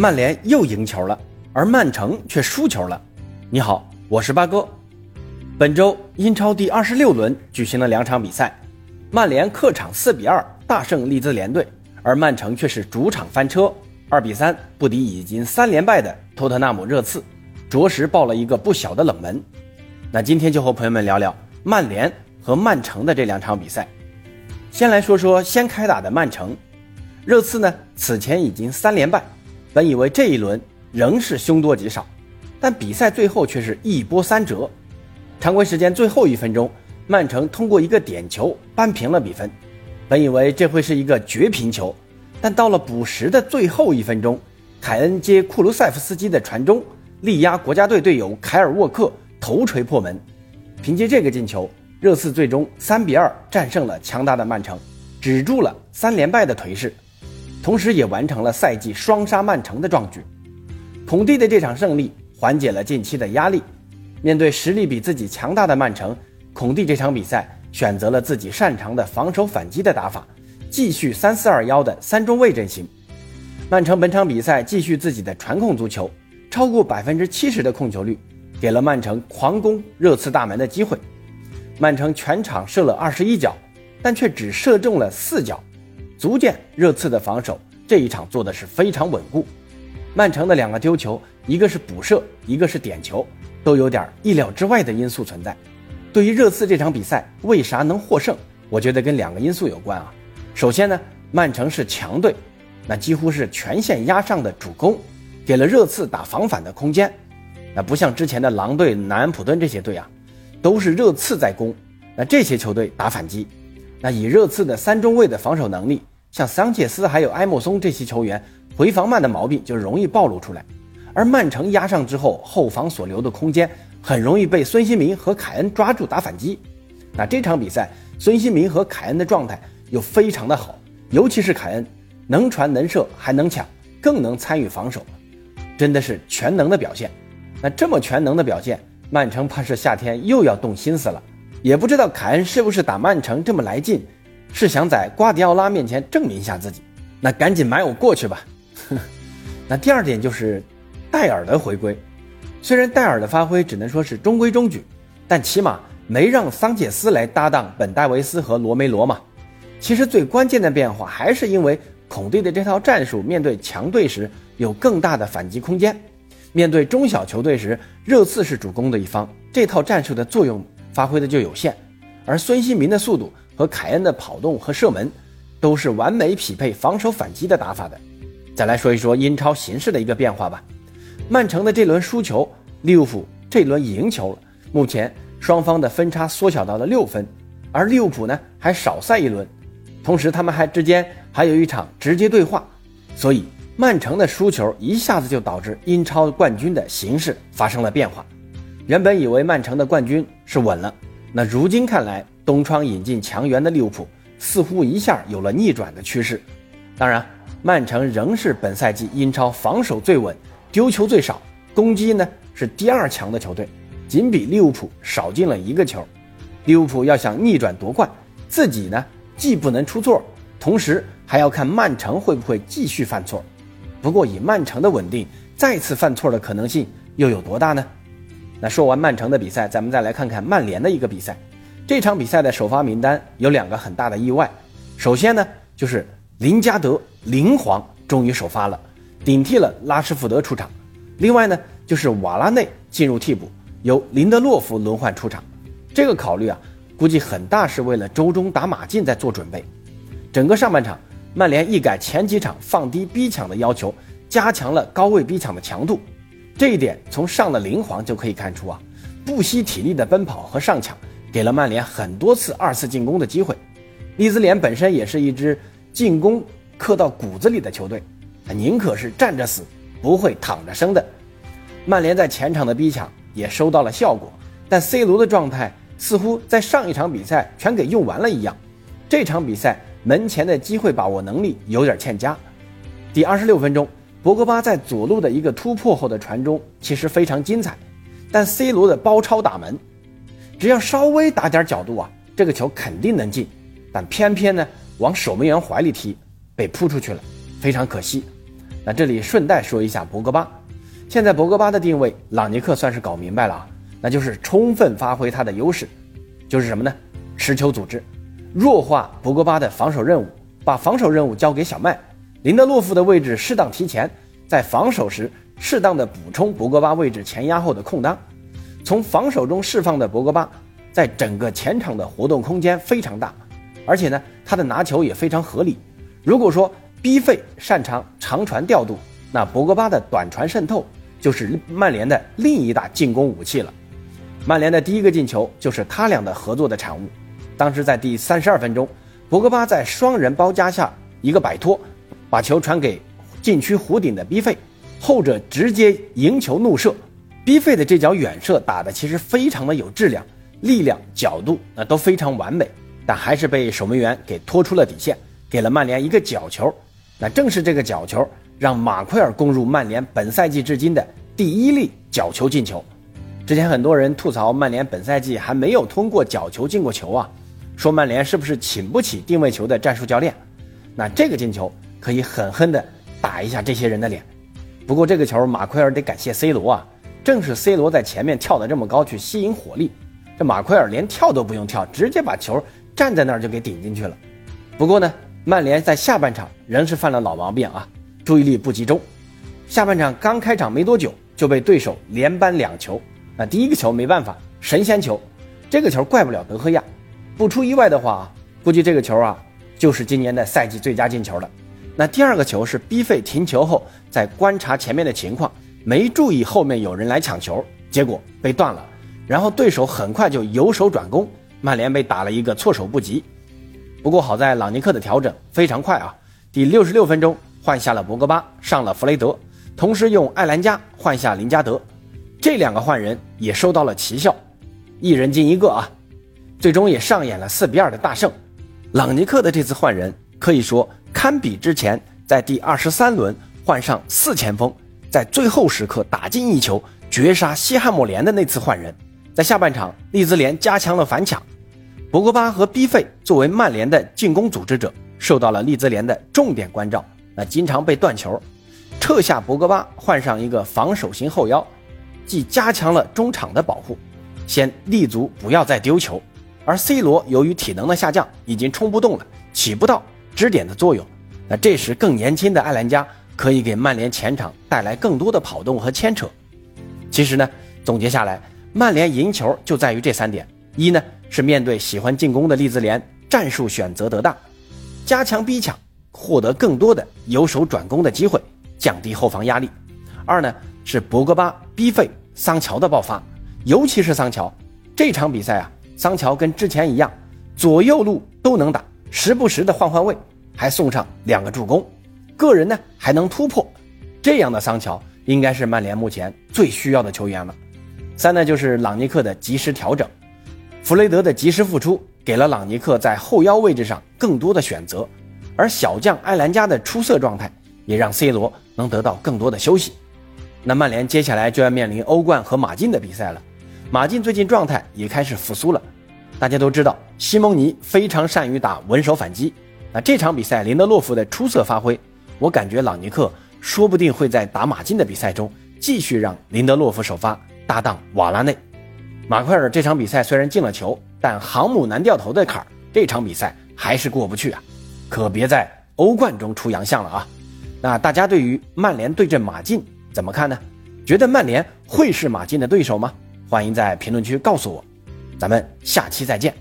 曼联又赢球了，而曼城却输球了。你好，我是八哥。本周英超第二十六轮举行了两场比赛，曼联客场四比二大胜利兹联队，而曼城却是主场翻车，二比三不敌已经三连败的托特纳姆热刺，着实爆了一个不小的冷门。那今天就和朋友们聊聊曼联和曼城的这两场比赛。先来说说先开打的曼城，热刺呢此前已经三连败。本以为这一轮仍是凶多吉少，但比赛最后却是一波三折。常规时间最后一分钟，曼城通过一个点球扳平了比分。本以为这会是一个绝平球，但到了补时的最后一分钟，凯恩接库卢塞夫斯基的传中，力压国家队队友凯尔沃克头锤破门。凭借这个进球，热刺最终三比二战胜了强大的曼城，止住了三连败的颓势。同时，也完成了赛季双杀曼城的壮举。孔蒂的这场胜利缓解了近期的压力。面对实力比自己强大的曼城，孔蒂这场比赛选择了自己擅长的防守反击的打法，继续三四二幺的三中卫阵型。曼城本场比赛继续自己的传控足球，超过百分之七十的控球率，给了曼城狂攻热刺大门的机会。曼城全场射了二十一脚，但却只射中了四脚。足见热刺的防守这一场做的是非常稳固。曼城的两个丢球，一个是补射，一个是点球，都有点意料之外的因素存在。对于热刺这场比赛为啥能获胜，我觉得跟两个因素有关啊。首先呢，曼城是强队，那几乎是全线压上的主攻，给了热刺打防反的空间。那不像之前的狼队、南安普顿这些队啊，都是热刺在攻，那这些球队打反击，那以热刺的三中卫的防守能力。像桑切斯还有埃莫松这些球员回防慢的毛病就容易暴露出来，而曼城压上之后后防所留的空间很容易被孙兴民和凯恩抓住打反击。那这场比赛孙兴民和凯恩的状态又非常的好，尤其是凯恩能传能射还能抢，更能参与防守，真的是全能的表现。那这么全能的表现，曼城怕是夏天又要动心思了，也不知道凯恩是不是打曼城这么来劲。是想在瓜迪奥拉面前证明一下自己，那赶紧买我过去吧。那第二点就是戴尔的回归，虽然戴尔的发挥只能说是中规中矩，但起码没让桑切斯来搭档本戴维斯和罗梅罗嘛。其实最关键的变化还是因为孔蒂的这套战术，面对强队时有更大的反击空间，面对中小球队时，热刺是主攻的一方，这套战术的作用发挥的就有限，而孙兴民的速度。和凯恩的跑动和射门，都是完美匹配防守反击的打法的。再来说一说英超形势的一个变化吧。曼城的这轮输球，利物浦这轮赢球了，目前双方的分差缩小到了六分，而利物浦呢还少赛一轮，同时他们还之间还有一场直接对话，所以曼城的输球一下子就导致英超冠军的形势发生了变化。原本以为曼城的冠军是稳了，那如今看来。东窗引进强援的利物浦似乎一下有了逆转的趋势。当然，曼城仍是本赛季英超防守最稳、丢球最少、攻击呢是第二强的球队，仅比利物浦少进了一个球。利物浦要想逆转夺冠，自己呢既不能出错，同时还要看曼城会不会继续犯错。不过，以曼城的稳定，再次犯错的可能性又有多大呢？那说完曼城的比赛，咱们再来看看曼联的一个比赛。这场比赛的首发名单有两个很大的意外，首先呢就是林加德林皇终于首发了，顶替了拉什福德出场；另外呢就是瓦拉内进入替补，由林德洛夫轮换出场。这个考虑啊，估计很大是为了周中打马竞在做准备。整个上半场，曼联一改前几场放低逼抢的要求，加强了高位逼抢的强度。这一点从上了林皇就可以看出啊，不惜体力的奔跑和上抢。给了曼联很多次二次进攻的机会，利兹联本身也是一支进攻刻到骨子里的球队，他宁可是站着死，不会躺着生的。曼联在前场的逼抢也收到了效果，但 C 罗的状态似乎在上一场比赛全给用完了一样，这场比赛门前的机会把握能力有点欠佳。第二十六分钟，博格巴在左路的一个突破后的传中其实非常精彩，但 C 罗的包抄打门。只要稍微打点角度啊，这个球肯定能进，但偏偏呢往守门员怀里踢，被扑出去了，非常可惜。那这里顺带说一下博格巴，现在博格巴的定位，朗尼克算是搞明白了啊，那就是充分发挥他的优势，就是什么呢？持球组织，弱化博格巴的防守任务，把防守任务交给小麦，林德洛夫的位置适当提前，在防守时适当的补充博格巴位置前压后的空当，从防守中释放的博格巴，在整个前场的活动空间非常大，而且呢，他的拿球也非常合理。如果说 B 费擅长长传调度，那博格巴的短传渗透就是曼联的另一大进攻武器了。曼联的第一个进球就是他俩的合作的产物。当时在第三十二分钟，博格巴在双人包夹下一个摆脱，把球传给禁区弧顶的 B 费，后者直接迎球怒射。B 费的这脚远射打的其实非常的有质量，力量、角度那都非常完美，但还是被守门员给拖出了底线，给了曼联一个角球。那正是这个角球，让马奎尔攻入曼联本赛季至今的第一粒角球进球。之前很多人吐槽曼联本赛季还没有通过角球进过球啊，说曼联是不是请不起定位球的战术教练？那这个进球可以狠狠地打一下这些人的脸。不过这个球马奎尔得感谢 C 罗啊，正是 C 罗在前面跳得这么高去吸引火力，这马奎尔连跳都不用跳，直接把球站在那儿就给顶进去了。不过呢。曼联在下半场仍是犯了老毛病啊，注意力不集中。下半场刚开场没多久就被对手连扳两球。那第一个球没办法，神仙球，这个球怪不了德赫亚。不出意外的话啊，估计这个球啊就是今年的赛季最佳进球了。那第二个球是逼费停球后在观察前面的情况，没注意后面有人来抢球，结果被断了。然后对手很快就由守转攻，曼联被打了一个措手不及。不过好在朗尼克的调整非常快啊！第六十六分钟换下了博格巴，上了弗雷德，同时用艾兰加换下林加德，这两个换人也收到了奇效，一人进一个啊！最终也上演了四比二的大胜。朗尼克的这次换人可以说堪比之前在第二十三轮换上四前锋，在最后时刻打进一球绝杀西汉姆联的那次换人。在下半场，利兹联加强了反抢。博格巴和 B 费作为曼联的进攻组织者，受到了利兹联的重点关照，那经常被断球。撤下博格巴，换上一个防守型后腰，既加强了中场的保护，先立足不要再丢球。而 C 罗由于体能的下降，已经冲不动了，起不到支点的作用。那这时更年轻的艾兰加可以给曼联前场带来更多的跑动和牵扯。其实呢，总结下来，曼联赢球就在于这三点：一呢。是面对喜欢进攻的利兹联，战术选择得当，加强逼抢，获得更多的由守转攻的机会，降低后防压力。二呢是博格巴、逼费、桑乔的爆发，尤其是桑乔，这场比赛啊，桑乔跟之前一样，左右路都能打，时不时的换换位，还送上两个助攻，个人呢还能突破，这样的桑乔应该是曼联目前最需要的球员了。三呢就是朗尼克的及时调整。弗雷德的及时复出，给了朗尼克在后腰位置上更多的选择，而小将埃兰加的出色状态，也让 C 罗能得到更多的休息。那曼联接下来就要面临欧冠和马竞的比赛了。马竞最近状态也开始复苏了，大家都知道西蒙尼非常善于打稳守反击。那这场比赛林德洛夫的出色发挥，我感觉朗尼克说不定会在打马竞的比赛中继续让林德洛夫首发搭档瓦拉内。马奎尔这场比赛虽然进了球，但航母难掉头的坎儿，这场比赛还是过不去啊！可别在欧冠中出洋相了啊！那大家对于曼联对阵马竞怎么看呢？觉得曼联会是马竞的对手吗？欢迎在评论区告诉我，咱们下期再见。